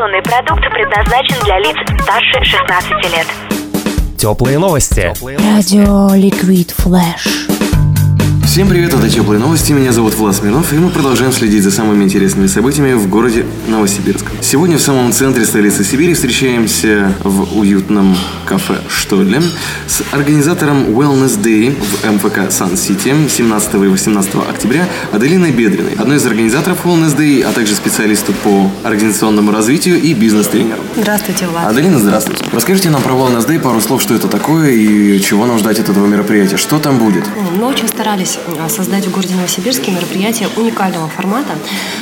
Информационный продукт предназначен для лиц старше 16 лет. Теплые новости. Радио Ликвид Флэш. Всем привет, это Теплые новости, меня зовут Влад Смирнов, и мы продолжаем следить за самыми интересными событиями в городе Новосибирск. Сегодня в самом центре столицы Сибири встречаемся в уютном кафе «Что ли» с организатором Wellness Day в МФК Сан-Сити 17 и 18 октября Аделиной Бедриной, одной из организаторов Wellness Day, а также специалисту по организационному развитию и бизнес-тренеру. Здравствуйте, Влад. Аделина, здравствуйте. Расскажите нам про Wellness Day пару слов, что это такое и чего нам ждать от этого мероприятия. Что там будет? Мы очень старались создать в городе Новосибирске мероприятие уникального формата,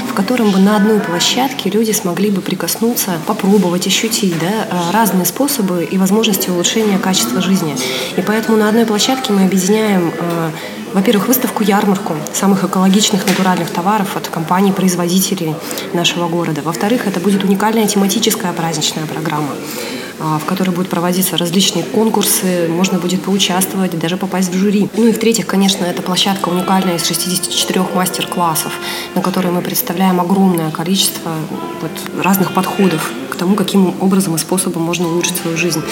в котором бы на одной площадке люди смогли бы прикоснуться, попробовать, ощутить да, а, разные способы и возможности улучшения качества жизни. И поэтому на одной площадке мы объединяем а, во-первых, выставку-ярмарку самых экологичных натуральных товаров от компаний-производителей нашего города. Во-вторых, это будет уникальная тематическая праздничная программа. А, в которой будут проводиться различные конкурсы, можно будет поучаствовать, даже попасть в жюри. Ну и в-третьих, конечно, это площадка уникальная из 64 мастер-классов, на которой мы представляем огромное количество вот, разных подходов к тому, каким образом и способом можно улучшить свою жизнь.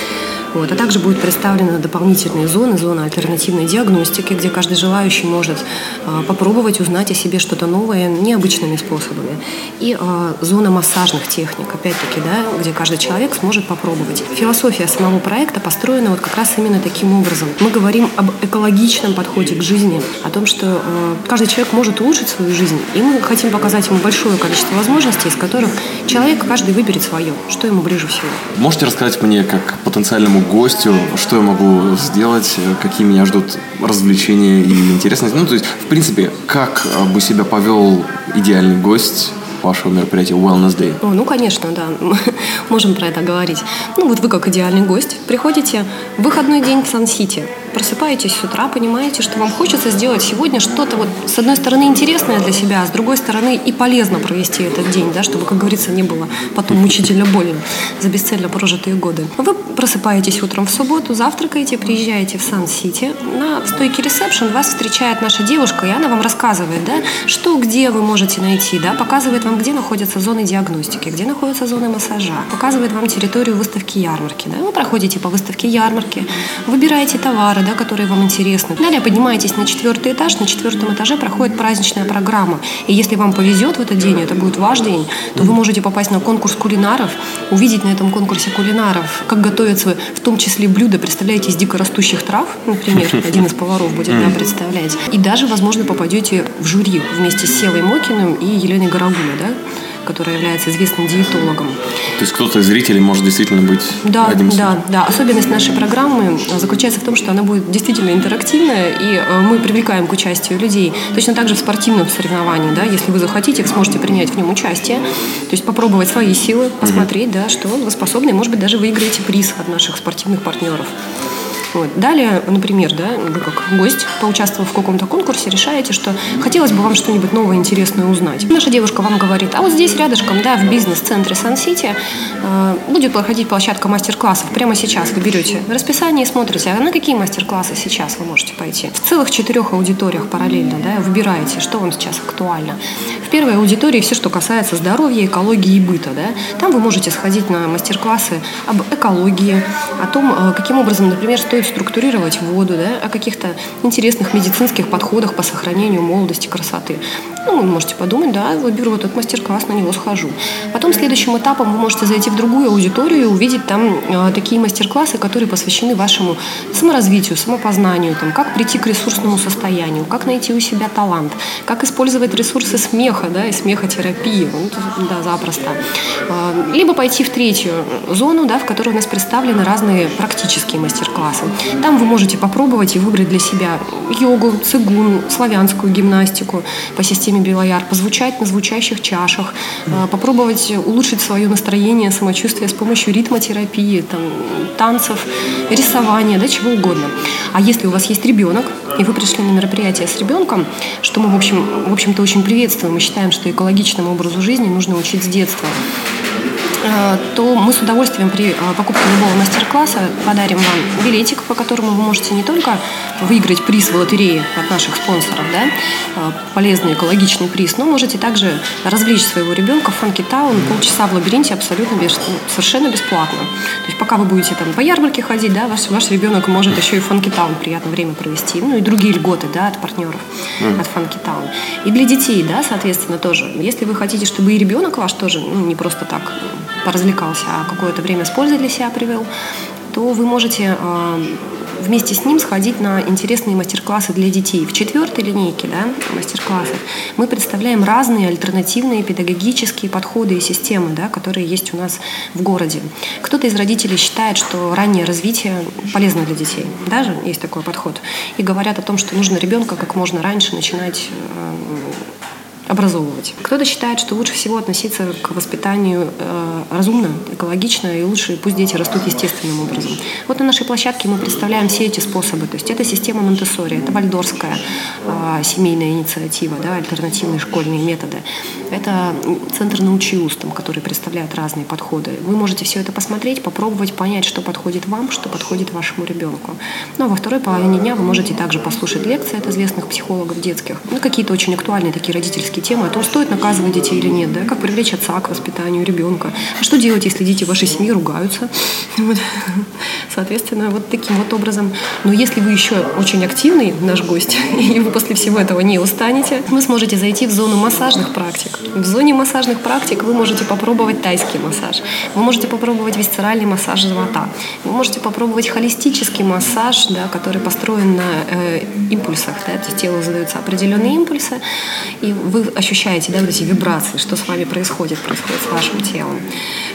Вот. А также будут представлены дополнительные зоны, зона альтернативной диагностики, где каждый желающий может а, попробовать узнать о себе что-то новое необычными способами. И а, зона массажных техник, опять-таки, да, где каждый человек сможет попробовать. Философия самого проекта построена вот как раз именно таким образом. Мы говорим об экологичном подходе к жизни, о том, что а, каждый человек может улучшить свою жизнь, и мы хотим показать ему большое количество возможностей, из которых человек каждый выберет свое, что ему ближе всего. Можете рассказать мне, как потенциальному гостю, что я могу сделать, какие меня ждут развлечения и интересности. Ну, то есть, в принципе, как бы себя повел идеальный гость вашего мероприятия Wellness Day? О, ну, конечно, да. Можем про это говорить. Ну, вот вы как идеальный гость приходите в выходной день в Сан-Сити просыпаетесь с утра, понимаете, что вам хочется сделать сегодня что-то вот с одной стороны интересное для себя, а с другой стороны и полезно провести этот день, да, чтобы, как говорится, не было потом мучительно больно за бесцельно прожитые годы. Вы просыпаетесь утром в субботу, завтракаете, приезжаете в Сан-Сити, на стойке ресепшн вас встречает наша девушка, и она вам рассказывает, да, что, где вы можете найти, да, показывает вам, где находятся зоны диагностики, где находятся зоны массажа, показывает вам территорию выставки ярмарки, да, вы проходите по выставке ярмарки, выбираете товары, да, которые вам интересны. Далее поднимаетесь на четвертый этаж, на четвертом этаже проходит праздничная программа. И если вам повезет в этот день, это будет ваш день, то вы можете попасть на конкурс кулинаров, увидеть на этом конкурсе кулинаров, как готовятся в том числе блюда, представляете, из дикорастущих трав, например, один из поваров будет да, представлять. И даже, возможно, попадете в жюри вместе с Севой Мокиным и Еленой Горогулой, да? Которая является известным диетологом. То есть кто-то из зрителей может действительно быть да, одним из Да, да. Особенность нашей программы заключается в том, что она будет действительно интерактивная, и э, мы привлекаем к участию людей. Точно так же в спортивном соревновании, да, если вы захотите, вы сможете принять в нем участие, то есть попробовать свои силы, посмотреть, да, что вы способны, и, может быть, даже выиграете приз от наших спортивных партнеров. Вот. Далее, например, да, вы как гость, поучаствовав в каком-то конкурсе, решаете, что хотелось бы вам что-нибудь новое, интересное узнать. Наша девушка вам говорит, а вот здесь рядышком, да, в бизнес-центре Сан-Сити э, будет проходить площадка мастер-классов. Прямо сейчас вы берете расписание и смотрите, а на какие мастер-классы сейчас вы можете пойти. В целых четырех аудиториях параллельно, да, выбираете, что вам сейчас актуально. В первой аудитории все, что касается здоровья, экологии и быта, да. Там вы можете сходить на мастер-классы об экологии, о том, э, каким образом, например, стоит структурировать воду, да, о каких-то интересных медицинских подходах по сохранению молодости, красоты. Ну, вы можете подумать, да, выберу вот этот мастер-класс, на него схожу. Потом следующим этапом вы можете зайти в другую аудиторию увидеть там э, такие мастер-классы, которые посвящены вашему саморазвитию, самопознанию, там, как прийти к ресурсному состоянию, как найти у себя талант, как использовать ресурсы смеха, да, и смехотерапии, ну, да, запросто. Э, либо пойти в третью зону, да, в которой у нас представлены разные практические мастер-классы. Там вы можете попробовать и выбрать для себя йогу, цигун, славянскую гимнастику по системе Белояр, позвучать на звучащих чашах, э, попробовать улучшить свое настроение, самочувствие с помощью ритмотерапии, там, танцев, рисования, да, чего угодно. А если у вас есть ребенок, и вы пришли на мероприятие с ребенком, что мы, в, общем, в общем-то, очень приветствуем, мы считаем, что экологичному образу жизни нужно учить с детства. Э, то мы с удовольствием при э, покупке любого мастер-класса подарим вам билетик, по которому вы можете не только выиграть приз в лотерее от наших спонсоров, да, э, полезный экологичный приз, но можете также развлечь своего ребенка в Funky Town полчаса в лабиринте абсолютно без, ну, совершенно бесплатно. То есть пока вы будете там по ярмарке ходить, да, ваш, ваш ребенок может еще и в Funky Town приятное время провести, ну и другие льготы, да, от партнеров, mm. от Funky Town. И для детей, да, соответственно, тоже. Если вы хотите, чтобы и ребенок ваш тоже, ну, не просто так поразвлекался, а какое-то время с пользой для себя привел, то вы можете э, вместе с ним сходить на интересные мастер-классы для детей. В четвертой линейке да, мастер-классов мы представляем разные альтернативные педагогические подходы и системы, да, которые есть у нас в городе. Кто-то из родителей считает, что раннее развитие полезно для детей. Даже есть такой подход. И говорят о том, что нужно ребенка как можно раньше начинать э, образовывать. Кто-то считает, что лучше всего относиться к воспитанию э, разумно, экологично, и лучше пусть дети растут естественным образом. Вот на нашей площадке мы представляем все эти способы. То есть это система монте это вальдорская э, семейная инициатива, да, альтернативные школьные методы. Это центр научи устам, который представляет разные подходы. Вы можете все это посмотреть, попробовать понять, что подходит вам, что подходит вашему ребенку. Ну а во второй половине дня вы можете также послушать лекции от известных психологов детских, ну какие-то очень актуальные такие родительские практически темы о том, стоит наказывать детей или нет, да, как привлечь отца к воспитанию ребенка, а что делать, если дети вашей семье ругаются. Вот. Соответственно, вот таким вот образом. Но если вы еще очень активный наш гость, и вы после всего этого не устанете, вы сможете зайти в зону массажных практик. В зоне массажных практик вы можете попробовать тайский массаж, вы можете попробовать висцеральный массаж живота, вы можете попробовать холистический массаж, да, который построен на э, импульсах. Да, то телу задаются определенные импульсы, и вы ощущаете да, вот эти вибрации, что с вами происходит, происходит с вашим телом.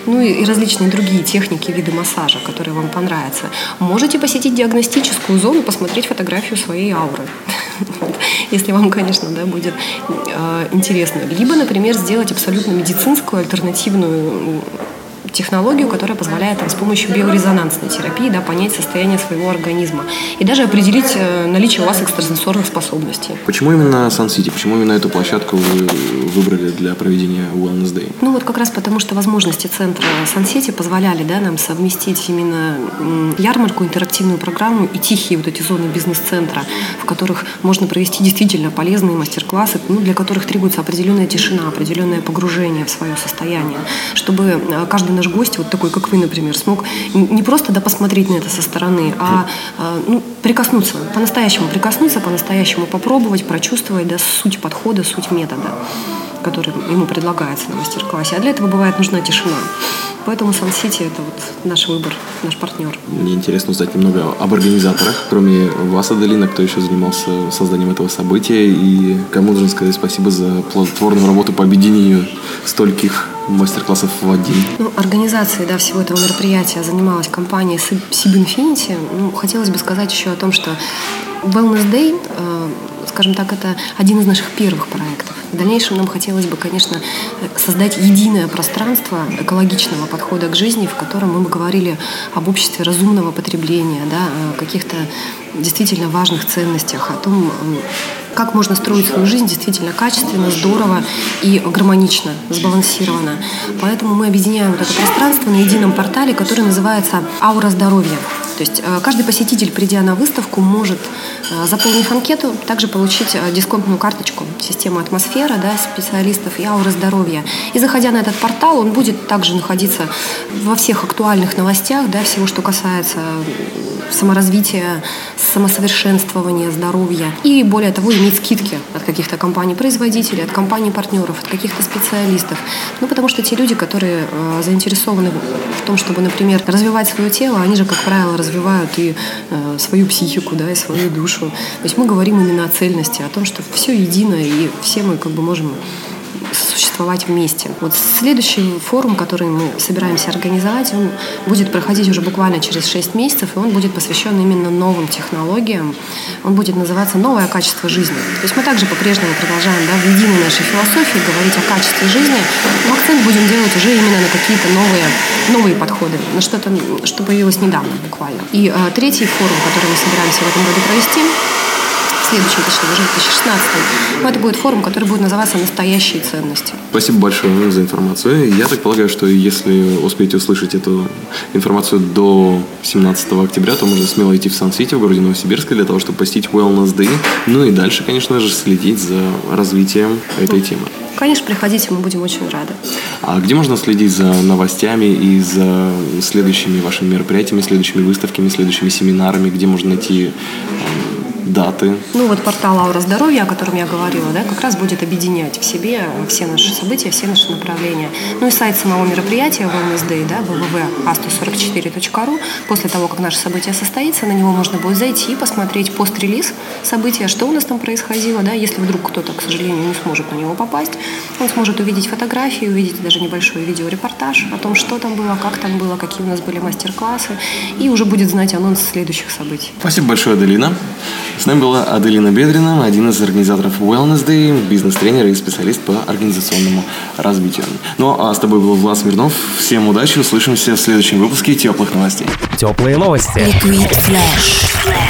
Ну и, и различные другие техники, виды массажа, которые вам понравятся. Можете посетить диагностическую зону, посмотреть фотографию своей ауры. Если вам, конечно, да, будет э, интересно. Либо, например, сделать абсолютно медицинскую альтернативную технологию, которая позволяет там, с помощью биорезонансной терапии да, понять состояние своего организма и даже определить э, наличие у вас экстрасенсорных способностей. Почему именно Сан-Сити? Почему именно эту площадку вы выбрали для проведения Wellness Day? Ну вот как раз потому, что возможности центра Сан-Сити позволяли да, нам совместить именно ярмарку, интерактивную программу и тихие вот эти зоны бизнес-центра, в которых можно провести действительно полезные мастер-классы, ну, для которых требуется определенная тишина, определенное погружение в свое состояние, чтобы э, каждый наш гость, вот такой, как вы, например, смог не просто да, посмотреть на это со стороны, а, а ну, прикоснуться, по-настоящему прикоснуться, по-настоящему попробовать, прочувствовать да, суть подхода, суть метода, который ему предлагается на мастер-классе. А для этого бывает нужна тишина. Поэтому Сан-Сити – это вот наш выбор, наш партнер. Мне интересно узнать немного об организаторах. Кроме вас, Аделина, кто еще занимался созданием этого события и кому нужно сказать спасибо за плодотворную работу по объединению стольких мастер-классов в один? Ну, организацией да, всего этого мероприятия занималась компания Sib. Ну, хотелось бы сказать еще о том, что Wellness Day, э, скажем так, это один из наших первых проектов. В дальнейшем нам хотелось бы, конечно, создать единое пространство экологичного подхода к жизни, в котором мы бы говорили об обществе разумного потребления, да, о каких-то действительно важных ценностях, о том, как можно строить свою жизнь действительно качественно, здорово и гармонично, сбалансированно. Поэтому мы объединяем вот это пространство на едином портале, который называется «Аура здоровья». То есть э, каждый посетитель, придя на выставку, может, э, заполнив анкету, также получить э, дисконтную карточку системы атмосфера да, специалистов и аура здоровья. И заходя на этот портал, он будет также находиться во всех актуальных новостях, да, всего, что касается саморазвития, самосовершенствования, здоровья. И более того, иметь скидки от каких-то компаний-производителей, от компаний-партнеров, от каких-то специалистов. Ну, потому что те люди, которые э, заинтересованы в том, чтобы, например, развивать свое тело, они же, как правило, развивают и э, свою психику, да, и свою душу. То есть мы говорим именно о цельности, о том, что все едино, и все мы как бы можем существовать вместе. Вот следующий форум, который мы собираемся организовать, он будет проходить уже буквально через 6 месяцев, и он будет посвящен именно новым технологиям. Он будет называться «Новое качество жизни». То есть мы также по-прежнему продолжаем да, в единой нашей философии говорить о качестве жизни, но акцент будем делать уже именно на какие-то новые, новые подходы, на что-то, что появилось недавно буквально. И э, третий форум, который мы собираемся в этом году провести, следующем, точнее, уже в 2016. Но это будет форум, который будет называться «Настоящие ценности». Спасибо большое за информацию. Я так полагаю, что если успеете услышать эту информацию до 17 октября, то можно смело идти в Сан-Сити в городе Новосибирска для того, чтобы посетить Wellness Day. Ну и дальше, конечно же, следить за развитием этой темы. Конечно, приходите, мы будем очень рады. А где можно следить за новостями и за следующими вашими мероприятиями, следующими выставками, следующими семинарами? Где можно найти эм, даты? Ну вот портал Аура Здоровья, о котором я говорила, да, как раз будет объединять в себе все наши события, все наши направления. Ну и сайт самого мероприятия Wellness Day, да, www.a144.ru. После того, как наше событие состоится, на него можно будет зайти, посмотреть пост-релиз события, что у нас там происходило, да, если вдруг кто-то, к сожалению, не сможет на него попасть, он сможет увидеть фотографии, увидеть даже небольшой видеорепортаж о том, что там было, как там было, какие у нас были мастер-классы, и уже будет знать анонс следующих событий. Спасибо большое, Аделина. С нами была Аделина Бедрина, один из организаторов Wellness Day, бизнес-тренер и специалист по организационному развитию. Ну а с тобой был Влад Смирнов. Всем удачи, услышимся в следующем выпуске теплых новостей. Теплые новости. Liquid Flash.